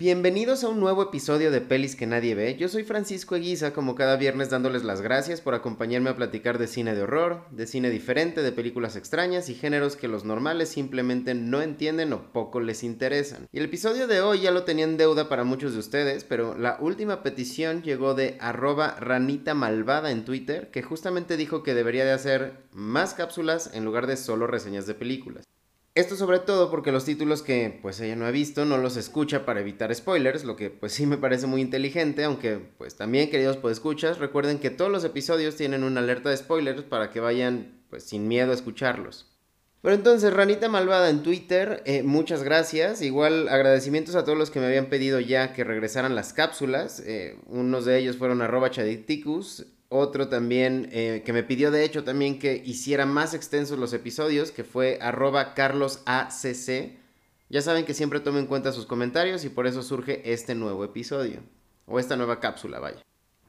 Bienvenidos a un nuevo episodio de Pelis que nadie ve. Yo soy Francisco Eguiza, como cada viernes dándoles las gracias por acompañarme a platicar de cine de horror, de cine diferente, de películas extrañas y géneros que los normales simplemente no entienden o poco les interesan. Y el episodio de hoy ya lo tenía en deuda para muchos de ustedes, pero la última petición llegó de arroba ranita malvada en Twitter, que justamente dijo que debería de hacer más cápsulas en lugar de solo reseñas de películas. Esto sobre todo porque los títulos que pues ella no ha visto no los escucha para evitar spoilers, lo que pues sí me parece muy inteligente, aunque pues también queridos escuchas recuerden que todos los episodios tienen una alerta de spoilers para que vayan pues sin miedo a escucharlos. Pero entonces, Ranita Malvada en Twitter, eh, muchas gracias. Igual agradecimientos a todos los que me habían pedido ya que regresaran las cápsulas. Eh, unos de ellos fueron arroba chaditicus, otro también eh, que me pidió de hecho también que hiciera más extensos los episodios, que fue arroba carlosacc. Ya saben que siempre tomo en cuenta sus comentarios y por eso surge este nuevo episodio. O esta nueva cápsula, vaya.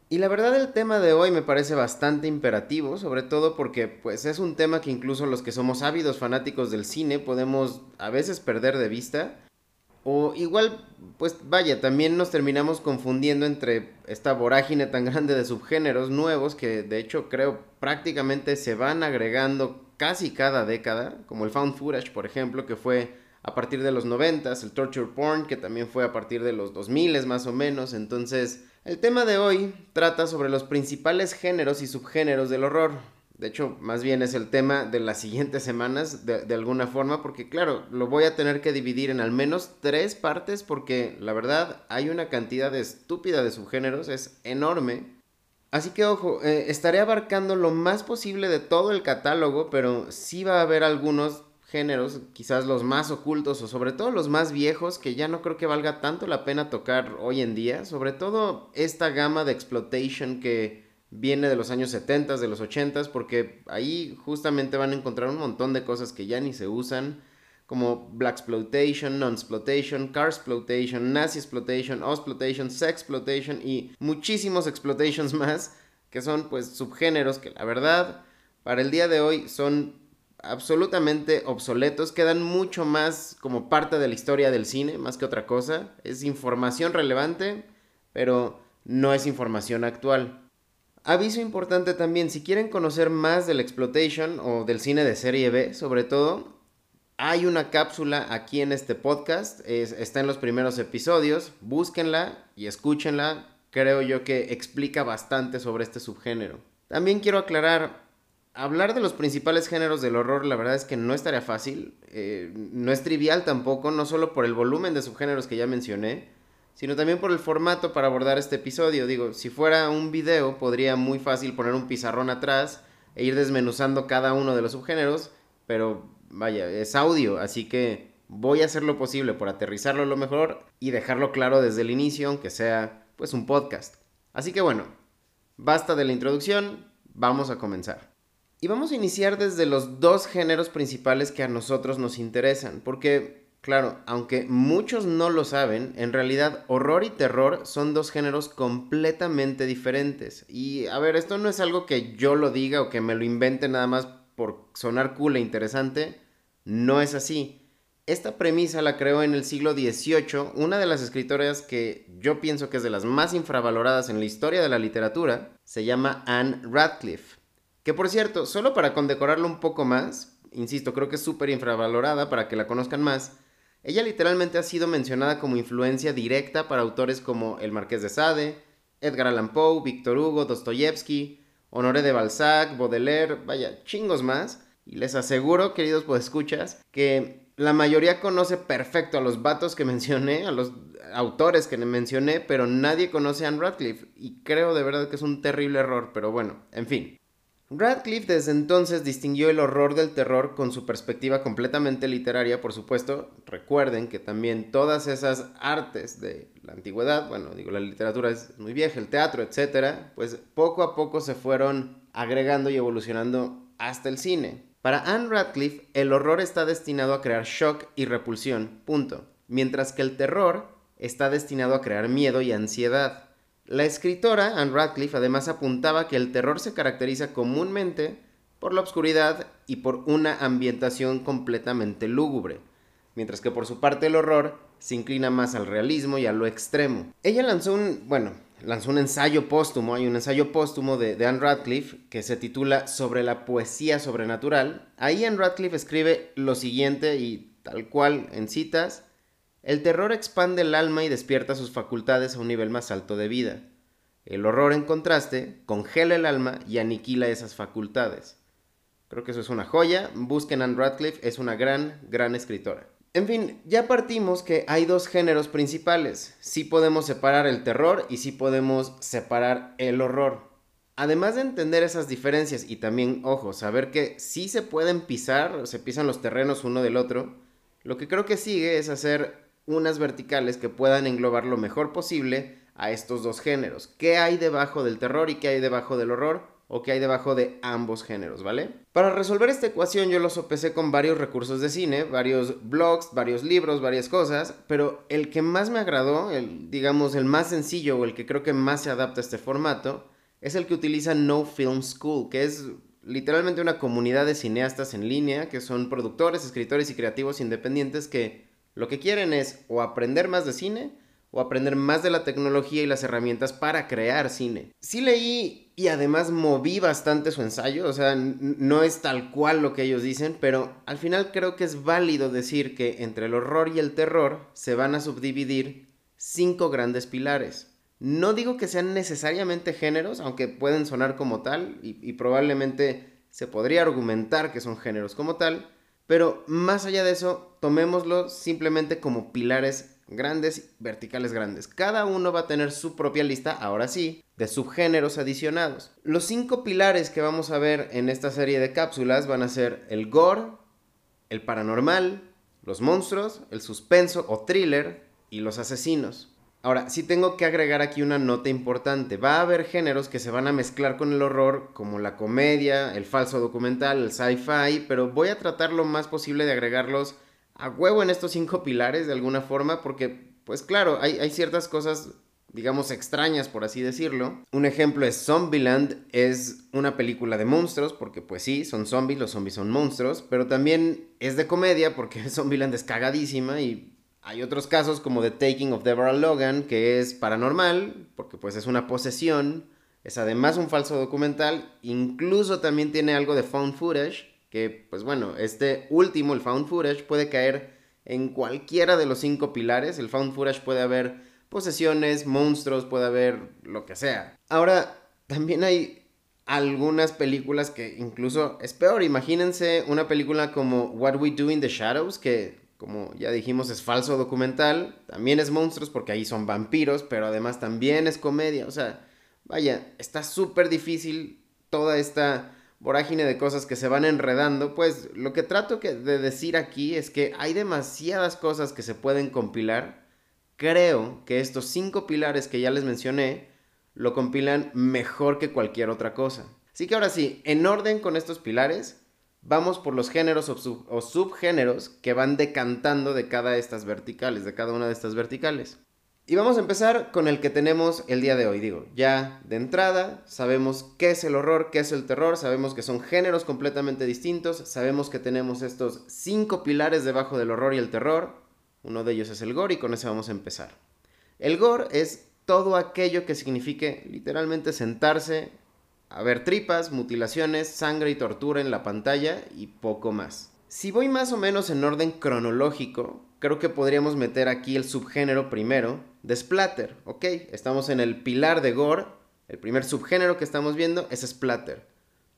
Y la verdad el tema de hoy me parece bastante imperativo, sobre todo porque pues es un tema que incluso los que somos ávidos fanáticos del cine podemos a veces perder de vista o igual, pues vaya, también nos terminamos confundiendo entre esta vorágine tan grande de subgéneros nuevos que de hecho creo prácticamente se van agregando casi cada década, como el found footage, por ejemplo, que fue a partir de los 90, el torture porn, que también fue a partir de los 2000 más o menos. Entonces, el tema de hoy trata sobre los principales géneros y subgéneros del horror. De hecho, más bien es el tema de las siguientes semanas, de, alguna forma, porque claro, lo voy a tener que dividir en al menos tres partes, porque la verdad hay una cantidad estúpida de subgéneros, es enorme. Así que ojo, eh, estaré abarcando lo más posible de todo el catálogo, pero sí va a haber algunos géneros, quizás los más ocultos o sobre todo los más viejos, que ya no creo que valga tanto la pena tocar hoy en día, sobre todo esta gama de exploitation que viene de los años 70, de los 80, porque ahí justamente van a encontrar un montón de cosas que ya ni se usan, como Black Exploitation, Non-Exploitation, Car Exploitation, Nazi Exploitation, Exploitation, Sex Exploitation y muchísimos exploitations más, que son pues subgéneros que la verdad para el día de hoy son absolutamente obsoletos, quedan mucho más como parte de la historia del cine, más que otra cosa, es información relevante, pero no es información actual. Aviso importante también, si quieren conocer más del exploitation o del cine de serie B, sobre todo, hay una cápsula aquí en este podcast, está en los primeros episodios, búsquenla y escúchenla, creo yo que explica bastante sobre este subgénero. También quiero aclarar, hablar de los principales géneros del horror la verdad es que no estaría fácil, eh, no es trivial tampoco, no solo por el volumen de subgéneros que ya mencioné, sino también por el formato para abordar este episodio. Digo, si fuera un video, podría muy fácil poner un pizarrón atrás e ir desmenuzando cada uno de los subgéneros, pero vaya, es audio, así que voy a hacer lo posible por aterrizarlo lo mejor y dejarlo claro desde el inicio, aunque sea pues un podcast. Así que bueno, basta de la introducción, vamos a comenzar. Y vamos a iniciar desde los dos géneros principales que a nosotros nos interesan, porque Claro, aunque muchos no lo saben, en realidad horror y terror son dos géneros completamente diferentes. Y a ver, esto no es algo que yo lo diga o que me lo invente nada más por sonar cool e interesante. No es así. Esta premisa la creó en el siglo XVIII una de las escritoras que yo pienso que es de las más infravaloradas en la historia de la literatura. Se llama Anne Radcliffe. Que por cierto, solo para condecorarlo un poco más, insisto, creo que es súper infravalorada para que la conozcan más ella literalmente ha sido mencionada como influencia directa para autores como el Marqués de Sade, Edgar Allan Poe, Víctor Hugo, Dostoyevsky, Honoré de Balzac, Baudelaire, vaya, chingos más. Y les aseguro, queridos escuchas, que la mayoría conoce perfecto a los vatos que mencioné, a los autores que mencioné, pero nadie conoce a Anne Radcliffe. Y creo de verdad que es un terrible error, pero bueno, en fin. Radcliffe desde entonces distinguió el horror del terror con su perspectiva completamente literaria, por supuesto. Recuerden que también todas esas artes de la antigüedad, bueno, digo, la literatura es muy vieja, el teatro, etcétera, pues poco a poco se fueron agregando y evolucionando hasta el cine. Para Anne Radcliffe, el horror está destinado a crear shock y repulsión, punto. Mientras que el terror está destinado a crear miedo y ansiedad. La escritora Anne Radcliffe además apuntaba que el terror se caracteriza comúnmente por la oscuridad y por una ambientación completamente lúgubre, mientras que por su parte el horror se inclina más al realismo y a lo extremo. Ella lanzó un, bueno, lanzó un ensayo póstumo, hay un ensayo póstumo de, de Anne Radcliffe que se titula Sobre la poesía sobrenatural. Ahí Anne Radcliffe escribe lo siguiente y tal cual en citas, el terror expande el alma y despierta sus facultades a un nivel más alto de vida. El horror, en contraste, congela el alma y aniquila esas facultades. Creo que eso es una joya. Busquen Anne Radcliffe, es una gran, gran escritora. En fin, ya partimos que hay dos géneros principales. Sí podemos separar el terror y sí podemos separar el horror. Además de entender esas diferencias y también, ojo, saber que sí se pueden pisar, se pisan los terrenos uno del otro, lo que creo que sigue es hacer unas verticales que puedan englobar lo mejor posible a estos dos géneros. ¿Qué hay debajo del terror y qué hay debajo del horror? o qué hay debajo de ambos géneros, ¿vale? Para resolver esta ecuación yo lo sopesé con varios recursos de cine, varios blogs, varios libros, varias cosas, pero el que más me agradó, el, digamos el más sencillo o el que creo que más se adapta a este formato, es el que utiliza No Film School, que es literalmente una comunidad de cineastas en línea, que son productores, escritores y creativos independientes que lo que quieren es o aprender más de cine o aprender más de la tecnología y las herramientas para crear cine. Sí leí y además moví bastante su ensayo, o sea, no es tal cual lo que ellos dicen, pero al final creo que es válido decir que entre el horror y el terror se van a subdividir cinco grandes pilares. No digo que sean necesariamente géneros, aunque pueden sonar como tal y, y probablemente se podría argumentar que son géneros como tal, pero más allá de eso, tomémoslo simplemente como pilares grandes, verticales grandes. Cada uno va a tener su propia lista, ahora sí, de subgéneros adicionados. Los cinco pilares que vamos a ver en esta serie de cápsulas van a ser el gore, el paranormal, los monstruos, el suspenso o thriller y los asesinos. Ahora, sí tengo que agregar aquí una nota importante. Va a haber géneros que se van a mezclar con el horror, como la comedia, el falso documental, el sci-fi, pero voy a tratar lo más posible de agregarlos a huevo en estos cinco pilares de alguna forma, porque, pues claro, hay, ciertas cosas digamos, extrañas, por así decirlo. Un ejemplo es Zombieland, es una película de monstruos, porque pues sí, son zombies, los zombies son monstruos, pero también es de comedia, porque Zombieland es cagadísima y hay otros casos como The Taking of Deborah Logan, que es paranormal, porque pues es una posesión, es además un falso documental, incluso también tiene algo de found footage, que pues bueno, este último, el found footage, puede caer en cualquiera de los cinco pilares, el found footage puede haber posesiones, monstruos, puede haber lo que sea. Ahora, también hay algunas películas que incluso es peor, imagínense una película como What We Do in the Shadows, que como ya dijimos, es falso documental, también es monstruos porque ahí son vampiros, pero además también es comedia, o sea, vaya, está súper difícil toda esta vorágine de cosas que se van enredando, pues lo que trato de decir aquí es que hay demasiadas cosas que se pueden compilar. Creo que estos cinco pilares que ya les mencioné lo compilan mejor que cualquier otra cosa. Así que ahora sí, en orden con estos pilares, vamos por los géneros o, subgéneros que van decantando de cada estas verticales, de cada una de estas verticales. Y vamos a empezar con el que tenemos el día de hoy. Digo, ya de entrada sabemos qué es el horror, qué es el terror, sabemos que son géneros completamente distintos, sabemos que tenemos estos cinco pilares debajo del horror y el terror. Uno de ellos es el gore y con ese vamos a empezar. El gore es todo aquello que signifique literalmente sentarse a ver tripas, mutilaciones, sangre y tortura en la pantalla y poco más. Si voy más o menos en orden cronológico, creo que podríamos meter aquí el subgénero primero de splatter, ¿ok? Estamos en el pilar de gore, el primer subgénero que estamos viendo es splatter.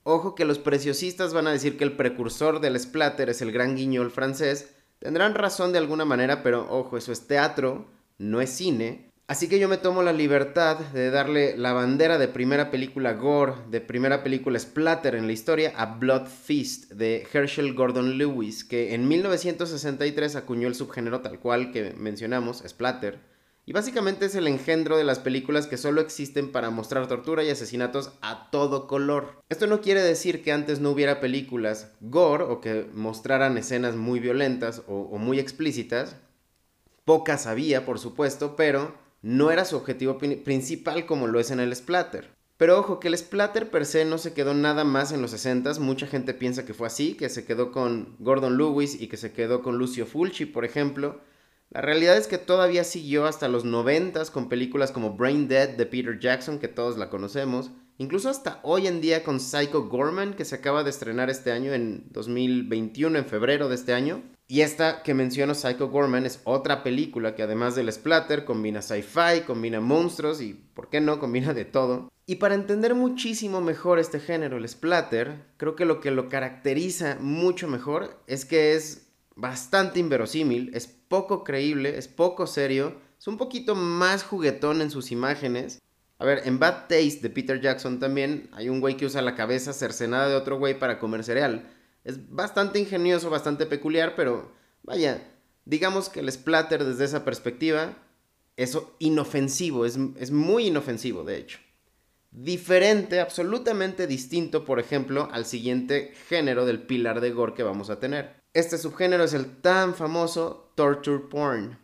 Ojo que los preciosistas van a decir que el precursor del splatter es el gran guiñol francés, tendrán razón de alguna manera, pero ojo, eso es teatro, no es cine, Así que yo me tomo la libertad de darle la bandera de primera película gore, de primera película splatter en la historia a Blood Feast de Herschel Gordon Lewis, que en 1963 acuñó el subgénero tal cual que mencionamos, splatter, y básicamente es el engendro de las películas que solo existen para mostrar tortura y asesinatos a todo color. Esto no quiere decir que antes no hubiera películas gore o que mostraran escenas muy violentas o, o muy explícitas. Pocas había, por supuesto, pero no era su objetivo principal como lo es en el splatter. Pero ojo, que el splatter per se no se quedó nada más en los 60 mucha gente piensa que fue así, que se quedó con Gordon Lewis y que se quedó con Lucio Fulci, por ejemplo. La realidad es que todavía siguió hasta los 90 con películas como Brain Dead de Peter Jackson, que todos la conocemos, incluso hasta hoy en día con Psycho Gorman, que se acaba de estrenar este año en 2021, en febrero de este año. Y esta que menciono, Psycho Gorman, es otra película que además del splatter combina sci-fi, combina monstruos y, ¿por qué no?, combina de todo. Y para entender muchísimo mejor este género, el splatter, creo que lo que lo caracteriza mucho mejor es que es bastante inverosímil, es poco creíble, es poco serio, es un poquito más juguetón en sus imágenes. A ver, en Bad Taste de Peter Jackson también hay un güey que usa la cabeza cercenada de otro güey para comer cereal. Es bastante ingenioso, bastante peculiar, pero vaya, digamos que el splatter desde esa perspectiva es inofensivo, es, es muy inofensivo de hecho. Diferente, absolutamente distinto, por ejemplo, al siguiente género del pilar de gore que vamos a tener. Este subgénero es el tan famoso torture porn.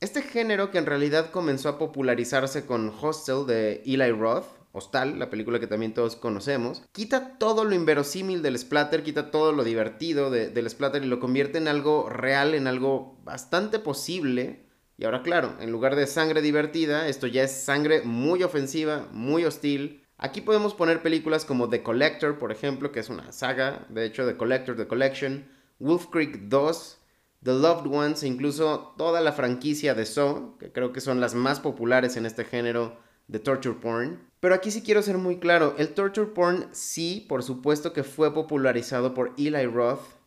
Este género que en realidad comenzó a popularizarse con Hostel de Eli Roth, Hostal, la película que también todos conocemos, quita todo lo inverosímil del splatter, quita todo lo divertido del splatter y lo convierte en algo real, en algo bastante posible. Y ahora claro, en lugar de sangre divertida, esto ya es sangre muy ofensiva, muy hostil. Aquí podemos poner películas como The Collector, por ejemplo, que es una saga, de hecho, The Collector, The Collection, Wolf Creek 2, The Loved Ones e incluso toda la franquicia de Saw, que creo que son las más populares en este género de torture porn. Pero aquí sí quiero ser muy claro, el torture porn sí, por supuesto que fue popularizado por Eli Roth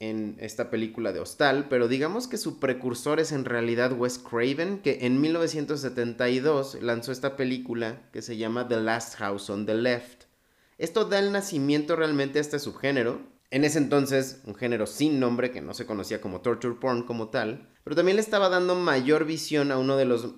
en esta película de Hostal, pero digamos que su precursor es en realidad Wes Craven, que en 1972 lanzó esta película que se llama The Last House on the Left. Esto da el nacimiento realmente a este subgénero. En ese entonces, un género sin nombre que no se conocía como torture porn como tal, pero también le estaba dando mayor visión a uno de los,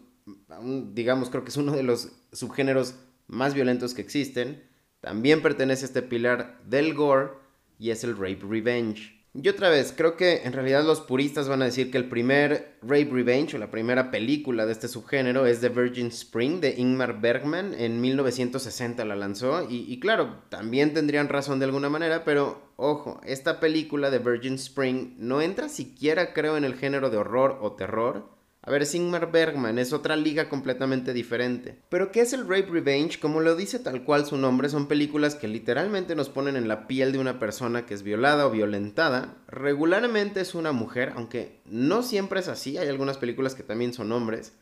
digamos, creo que es uno de los subgéneros más violentos que existen. También pertenece a este pilar del gore y es el rape revenge. Y otra vez, creo que en realidad los puristas van a decir que el primer Rape Revenge o la primera película de este subgénero es The Virgin Spring de Ingmar Bergman. En 1960 la lanzó y, y, claro, también tendrían razón de alguna manera, pero ojo, esta película de Virgin Spring no entra siquiera creo en el género de horror o terror. A ver, es Ingmar Bergman, es otra liga completamente diferente. Pero ¿qué es el Rape Revenge? Como lo dice tal cual su nombre, son películas que literalmente nos ponen en la piel de una persona que es violada o violentada. Regularmente es una mujer, aunque no siempre es así, hay algunas películas que también son hombres.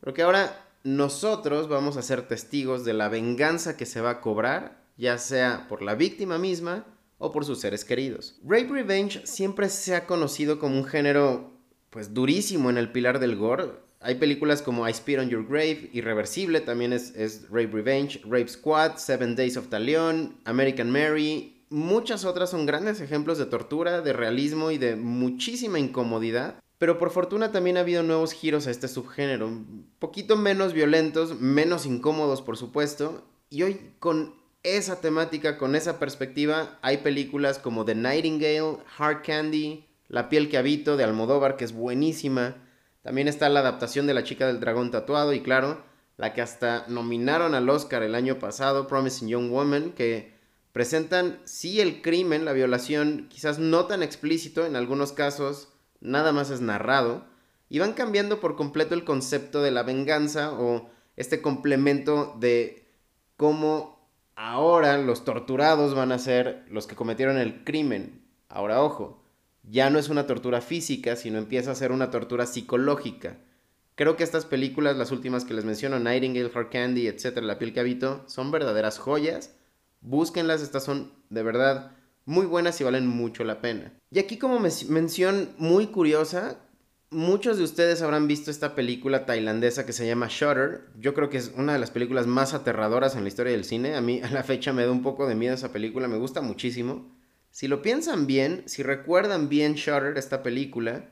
Pero que ahora nosotros vamos a ser testigos de la venganza que se va a cobrar, ya sea por la víctima misma o por sus seres queridos. Rape Revenge siempre se ha conocido como un género pues durísimo en el pilar del gore. Hay películas como I Spit on Your Grave, Irreversible, también es, Rape Revenge, Rape Squad, Seven Days of Talion, American Mary. Muchas otras son grandes ejemplos de tortura, de realismo y de muchísima incomodidad. Pero por fortuna también ha habido nuevos giros a este subgénero, un poquito menos violentos, menos incómodos por supuesto. Y hoy con esa temática, con esa perspectiva, hay películas como The Nightingale, Hard Candy, la piel que habito de Almodóvar, que es buenísima. También está la adaptación de La chica del dragón tatuado y claro, la que hasta nominaron al Oscar el año pasado, Promising Young Woman, que presentan sí el crimen, la violación, quizás no tan explícito, en algunos casos nada más es narrado, y van cambiando por completo el concepto de la venganza o este complemento de cómo ahora los torturados van a ser los que cometieron el crimen. Ahora, ojo, ya no es una tortura física, sino empieza a ser una tortura psicológica. Creo que estas películas, las últimas que les menciono, Nightingale, Hard Candy, etcétera, La piel que habito, son verdaderas joyas. Búsquenlas, estas son de verdad muy buenas y valen mucho la pena. Y aquí como mención muy curiosa, muchos de ustedes habrán visto esta película tailandesa que se llama Shutter. Yo creo que es una de las películas más aterradoras en la historia del cine. A mí a la fecha me da un poco de miedo esa película, me gusta muchísimo. Si lo piensan bien, si recuerdan bien Shutter, esta película,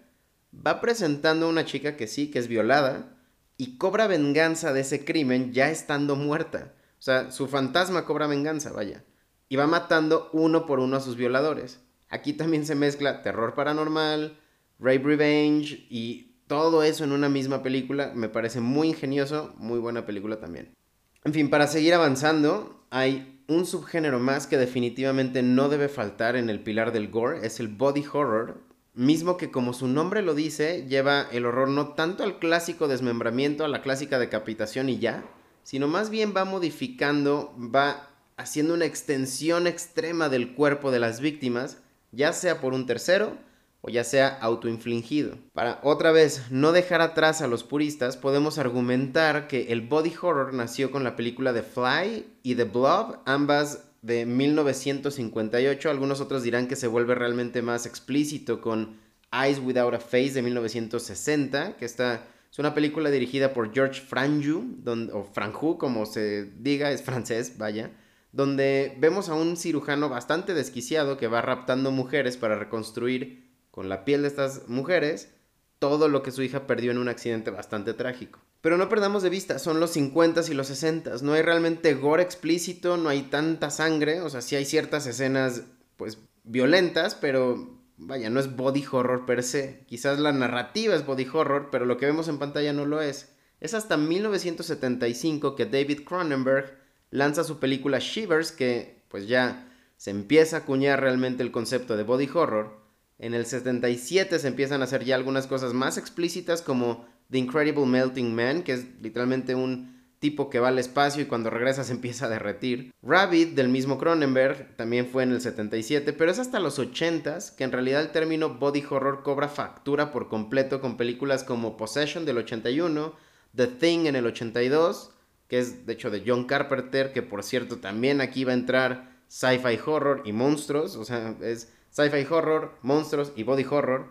va presentando a una chica que sí, que es violada, y cobra venganza de ese crimen ya estando muerta. O sea, su fantasma cobra venganza, vaya. Y va matando uno por uno a sus violadores. Aquí también se mezcla terror paranormal, rape revenge y todo eso en una misma película. Me parece muy ingenioso, muy buena película también. En fin, para seguir avanzando, hay un subgénero más que definitivamente no debe faltar en el pilar del gore es el body horror. mismo que como su nombre lo dice, lleva el horror no tanto al clásico desmembramiento, a la clásica decapitación y ya, sino más bien va modificando, va haciendo una extensión extrema del cuerpo de las víctimas, ya sea por un tercero o ya sea autoinfligido. Para otra vez no dejar atrás a los puristas, podemos argumentar que el body horror nació con la película The Fly y The Blob, ambas de 1958. Algunos otros dirán que se vuelve realmente más explícito con Eyes Without a Face de 1960, que está, es una película dirigida por George Franju, o Franju, como se diga, es francés, vaya, donde vemos a un cirujano bastante desquiciado que va raptando mujeres para reconstruir con la piel de estas mujeres todo lo que su hija perdió en un accidente bastante trágico. Pero no perdamos de vista, son los 50s y los 60s. No hay realmente gore explícito, no hay tanta sangre. O sea, sí hay ciertas escenas, pues, violentas, pero vaya, no es body horror per se. Quizás la narrativa es body horror, pero lo que vemos en pantalla no lo es. Es hasta 1975 que David Cronenberg lanza su película Shivers, que pues ya se empieza a acuñar realmente el concepto de body horror. En el 77 se empiezan a hacer ya algunas cosas más explícitas como The Incredible Melting Man, que es literalmente un tipo que va al espacio y cuando regresa se empieza a derretir. Rabbit, del mismo Cronenberg, también fue en el 77, pero es hasta los 80s que en realidad el término body horror cobra factura por completo con películas como Possession del 81, The Thing en el 82, que es de hecho de John Carpenter, que por cierto también aquí va a entrar sci-fi horror y monstruos, o sea, es sci-fi horror, monstruos y body horror.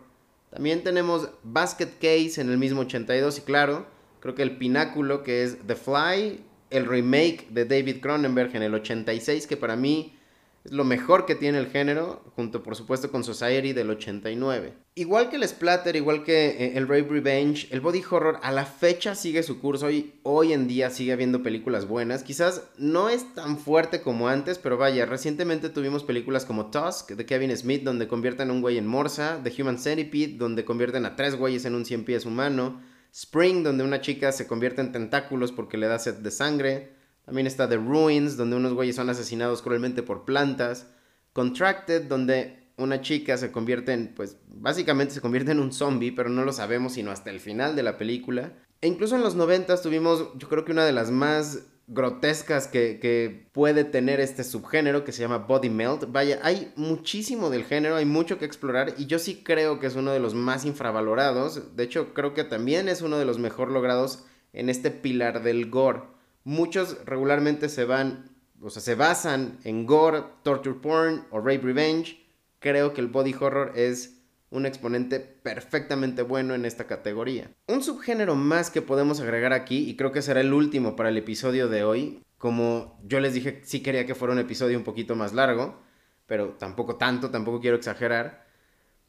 También tenemos Basket Case en el mismo 82 y claro, creo que el pináculo que es The Fly, el remake de David Cronenberg en el 86 que para mí es lo mejor que tiene el género, junto por supuesto con Society del 89. Igual que el Splatter, igual que eh, el Rape Revenge, el Body Horror a la fecha sigue su curso y hoy en día sigue habiendo películas buenas. Quizás no es tan fuerte como antes, pero vaya, recientemente tuvimos películas como Tusk de Kevin Smith, donde convierten a un güey en morsa, The Human Centipede, donde convierten a tres güeyes en un cien pies humano, Spring, donde una chica se convierte en tentáculos porque le da sed de sangre. También está The Ruins, donde unos güeyes son asesinados cruelmente por plantas. Contracted, donde una chica se convierte en, pues básicamente se convierte en un zombie, pero no lo sabemos sino hasta el final de la película. E incluso en los 90 tuvimos, yo creo que una de las más grotescas que, que, puede tener este subgénero que se llama Body Melt. Vaya, hay muchísimo del género, hay mucho que explorar y yo sí creo que es uno de los más infravalorados. De hecho, creo que también es uno de los mejor logrados en este pilar del gore. Muchos regularmente se van, o sea, se basan en gore, torture porn o rape revenge. Creo que el body horror es un exponente perfectamente bueno en esta categoría. Un subgénero más que podemos agregar aquí, y creo que será el último para el episodio de hoy, como yo les dije, sí quería que fuera un episodio un poquito más largo, pero tampoco tanto, tampoco quiero exagerar.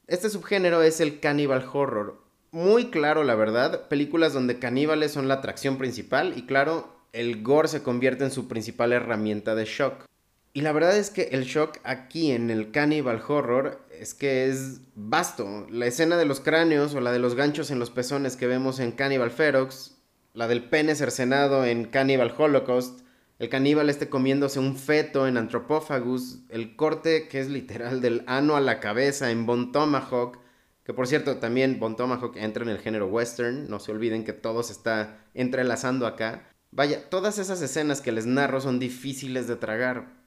Este subgénero es el cannibal horror. Muy claro, la verdad, películas donde caníbales son la atracción principal y claro, el gore se convierte en su principal herramienta de shock. Y la verdad es que el shock aquí en el Cannibal Horror es que es vasto. La escena de los cráneos o la de los ganchos en los pezones que vemos en Cannibal Ferox, la del pene cercenado en Cannibal Holocaust, el caníbal este comiéndose un feto en Anthropophagus, el corte que es literal del ano a la cabeza en Bon Tomahawk, que por cierto también Bon Tomahawk entra en el género western, no se olviden que todo se está entrelazando acá. Vaya, todas esas escenas que les narro son difíciles de tragar.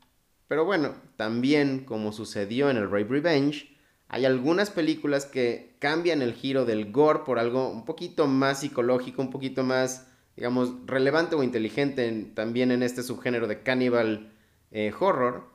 Pero bueno, también como sucedió en el Rape Revenge, hay algunas películas que cambian el giro del gore por algo un poquito más psicológico, un poquito más, digamos, relevante o inteligente también en este subgénero de cannibal eh, horror.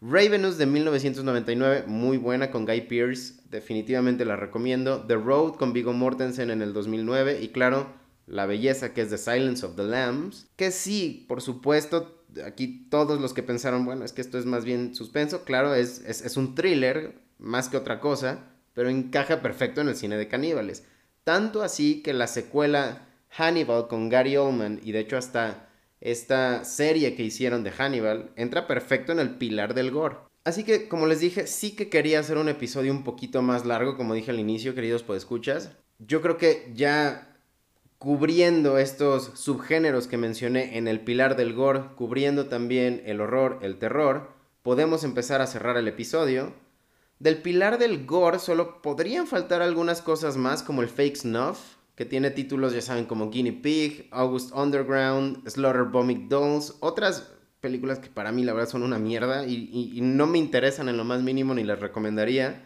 Ravenous de 1999, muy buena con Guy Pearce, definitivamente la recomiendo. The Road con Viggo Mortensen en el 2009 y claro, la belleza que es The Silence of the Lambs, que sí, por supuesto, aquí todos los que pensaron, bueno, es que esto es más bien suspenso, claro, es, es, un thriller más que otra cosa, pero encaja perfecto en el cine de caníbales. Tanto así que la secuela Hannibal con Gary Oldman y de hecho hasta esta serie que hicieron de Hannibal entra perfecto en el pilar del gore. Así que, como les dije, sí que quería hacer un episodio un poquito más largo, como dije al inicio, queridos podescuchas. Yo creo que ya cubriendo estos subgéneros que mencioné en el pilar del gore, cubriendo también el horror, el terror, podemos empezar a cerrar el episodio. Del pilar del gore solo podrían faltar algunas cosas más como el fake snuff, que tiene títulos ya saben como Guinea Pig, August Underground, Slaughter Vomit Dolls, otras películas que para mí la verdad son una mierda y, y no me interesan en lo más mínimo ni las recomendaría.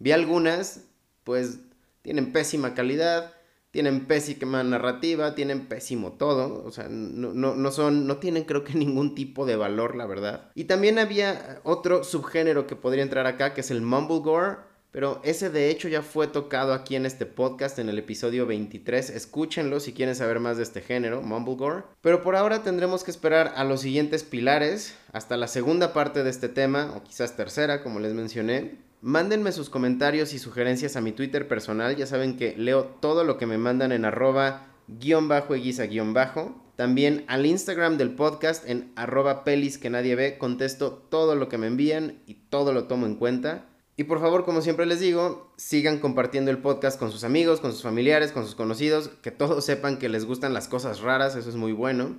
Vi algunas, pues tienen pésima calidad, tienen pésima narrativa, tienen pésimo todo, o sea, no, no, son, no tienen creo que ningún tipo de valor, la verdad. Y también había otro subgénero que podría entrar acá, que es el Mumblegore, pero ese de hecho ya fue tocado aquí en este podcast en el episodio 23. Escúchenlo si quieren saber más de este género, Mumblegore. Pero por ahora tendremos que esperar a los siguientes pilares, hasta la segunda parte de este tema, o quizás tercera, como les mencioné. Mándenme sus comentarios y sugerencias a mi Twitter personal. Ya saben que leo todo lo que me mandan en arroba guion bajo eguiza guion bajo. También al Instagram del podcast en arroba pelis que nadie ve. Contesto todo lo que me envían y todo lo tomo en cuenta. Y por favor, como siempre les digo, sigan compartiendo el podcast con sus amigos, con sus familiares, con sus conocidos. Que todos sepan que les gustan las cosas raras. Eso es muy bueno.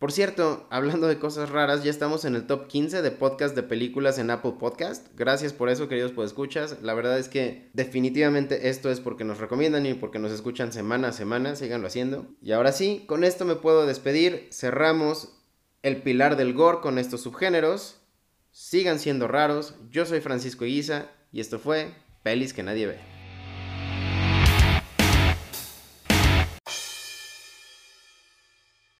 Por cierto, hablando de cosas raras, ya estamos en el top 15 de podcast de películas en Apple Podcast. Gracias por eso, queridos escuchas. La verdad es que definitivamente esto es porque nos recomiendan y porque nos escuchan semana a semana. Síganlo haciendo. Y ahora sí, con esto me puedo despedir. Cerramos el pilar del gore con estos subgéneros. Sigan siendo raros. Yo soy Francisco Guisa y esto fue Pelis que nadie ve.